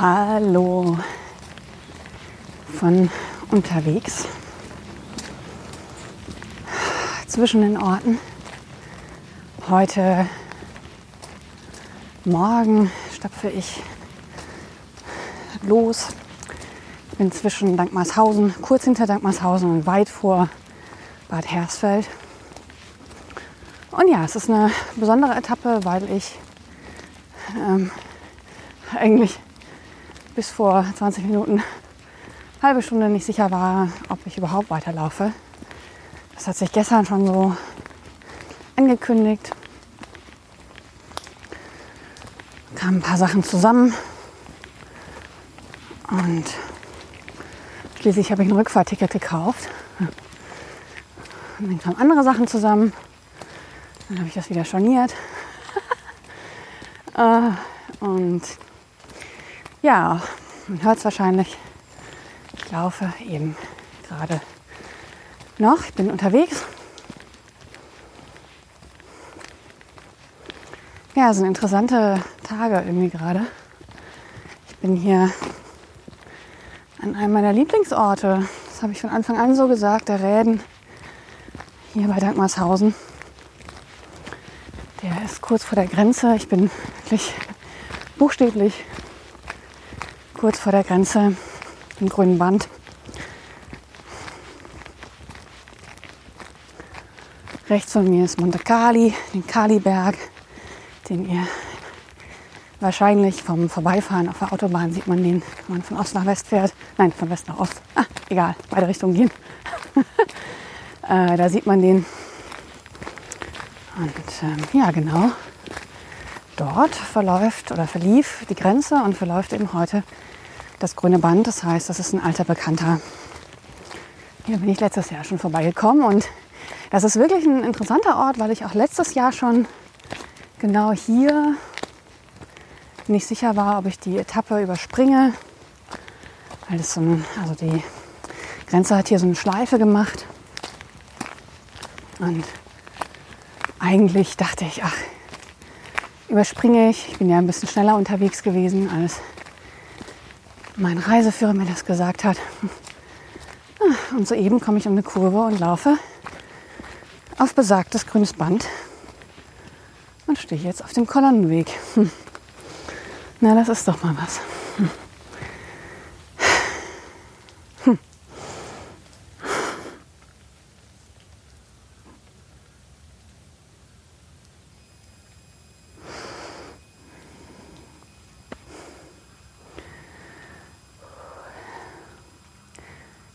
Hallo von unterwegs zwischen den Orten. Heute Morgen stapfe ich los. Bin zwischen Dankmarshausen, kurz hinter Dankmarshausen und weit vor Bad Hersfeld. Und ja, es ist eine besondere Etappe, weil ich ähm, eigentlich bis vor 20 Minuten, halbe Stunde nicht sicher war, ob ich überhaupt weiterlaufe. Das hat sich gestern schon so angekündigt. Kamen ein paar Sachen zusammen und schließlich habe ich ein Rückfahrticket gekauft. Und dann kamen andere Sachen zusammen. Dann habe ich das wieder storniert. Äh, und ja, man hört es wahrscheinlich. Ich laufe eben gerade noch. Ich bin unterwegs. Ja, es sind interessante Tage irgendwie gerade. Ich bin hier an einem meiner Lieblingsorte. Das habe ich von Anfang an so gesagt, der Räden hier bei Dankmarshausen. Der ist kurz vor der Grenze. Ich bin wirklich buchstäblich kurz vor der Grenze im grünen Band. Rechts von mir ist Monte Cali, den Kaliberg, den ihr wahrscheinlich vom Vorbeifahren auf der Autobahn sieht man den, wenn man von Ost nach West fährt. Nein, von West nach Ost. Ah, egal, beide Richtungen gehen. äh, da sieht man den. Und ähm, ja, genau. Dort verläuft oder verlief die Grenze und verläuft eben heute das grüne Band. Das heißt, das ist ein alter Bekannter. Hier bin ich letztes Jahr schon vorbeigekommen und das ist wirklich ein interessanter Ort, weil ich auch letztes Jahr schon genau hier nicht sicher war, ob ich die Etappe überspringe. Weil so ein, also die Grenze hat hier so eine Schleife gemacht. Und eigentlich dachte ich, ach, überspringe ich. Ich bin ja ein bisschen schneller unterwegs gewesen als mein Reiseführer mir das gesagt hat. Ah, und soeben komme ich um eine Kurve und laufe auf besagtes grünes Band und stehe jetzt auf dem Kolonnenweg. Hm. Na, das ist doch mal was.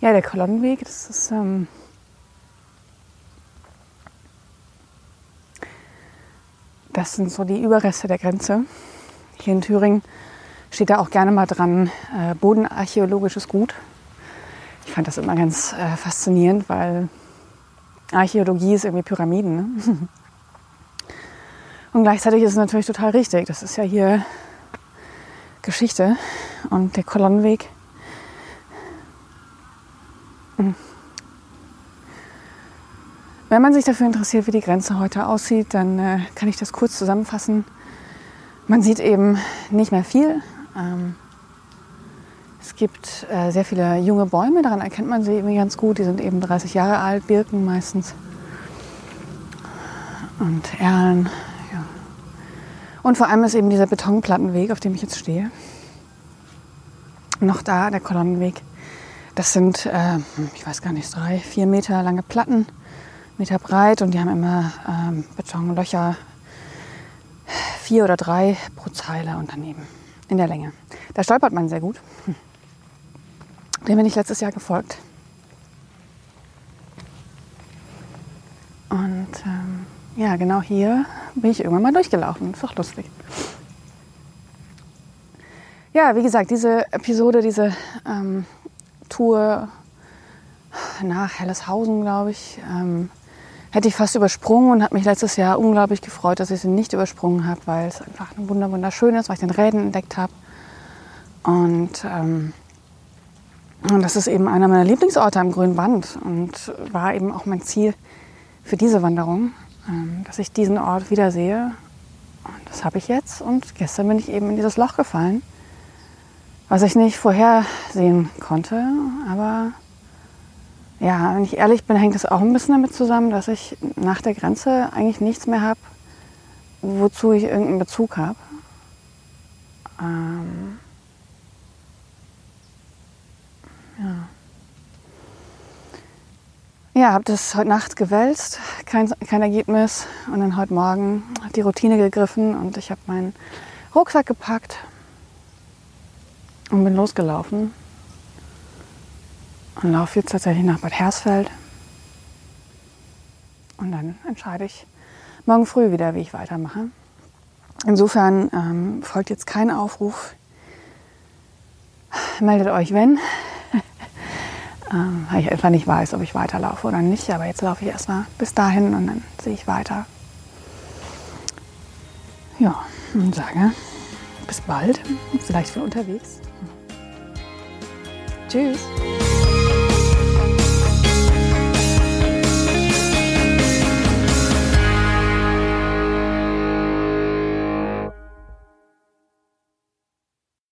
Ja, der Kolonnenweg, das ist ähm, das sind so die Überreste der Grenze. Hier in Thüringen steht da auch gerne mal dran, äh, bodenarchäologisches Gut. Ich fand das immer ganz äh, faszinierend, weil Archäologie ist irgendwie Pyramiden. Ne? Und gleichzeitig ist es natürlich total richtig. Das ist ja hier Geschichte. Und der Kolonnenweg wenn man sich dafür interessiert, wie die Grenze heute aussieht, dann äh, kann ich das kurz zusammenfassen. Man sieht eben nicht mehr viel. Ähm, es gibt äh, sehr viele junge Bäume, daran erkennt man sie irgendwie ganz gut. Die sind eben 30 Jahre alt, Birken meistens. Und Erlen. Ja. Und vor allem ist eben dieser Betonplattenweg, auf dem ich jetzt stehe. Noch da, der Kolonnenweg. Das sind, äh, ich weiß gar nicht, drei, vier Meter lange Platten, Meter breit und die haben immer ähm, Betonlöcher, vier oder drei pro Zeile und daneben in der Länge. Da stolpert man sehr gut. Hm. Dem bin ich letztes Jahr gefolgt. Und ähm, ja, genau hier bin ich irgendwann mal durchgelaufen. Ist doch lustig. Ja, wie gesagt, diese Episode, diese ähm, Tour nach Helleshausen, glaube ich, ähm, hätte ich fast übersprungen und habe mich letztes Jahr unglaublich gefreut, dass ich sie nicht übersprungen habe, weil es einfach wunderschön ist, weil ich den Räden entdeckt habe. Und, ähm, und das ist eben einer meiner Lieblingsorte am Grünen Band und war eben auch mein Ziel für diese Wanderung, ähm, dass ich diesen Ort wiedersehe. Und das habe ich jetzt. Und gestern bin ich eben in dieses Loch gefallen, was ich nicht vorhersehen konnte, aber ja, wenn ich ehrlich bin, hängt es auch ein bisschen damit zusammen, dass ich nach der Grenze eigentlich nichts mehr habe, wozu ich irgendeinen Bezug habe. Ähm ja. Ja, habe das heute Nacht gewälzt, kein, kein Ergebnis. Und dann heute Morgen hat die Routine gegriffen und ich habe meinen Rucksack gepackt und bin losgelaufen und laufe jetzt tatsächlich nach Bad Hersfeld. Und dann entscheide ich morgen früh wieder, wie ich weitermache. Insofern ähm, folgt jetzt kein Aufruf. Meldet euch, wenn. ähm, weil ich einfach nicht weiß, ob ich weiterlaufe oder nicht. Aber jetzt laufe ich erstmal bis dahin und dann sehe ich weiter. Ja, und sage bis bald. Vielleicht für unterwegs. Tschüss.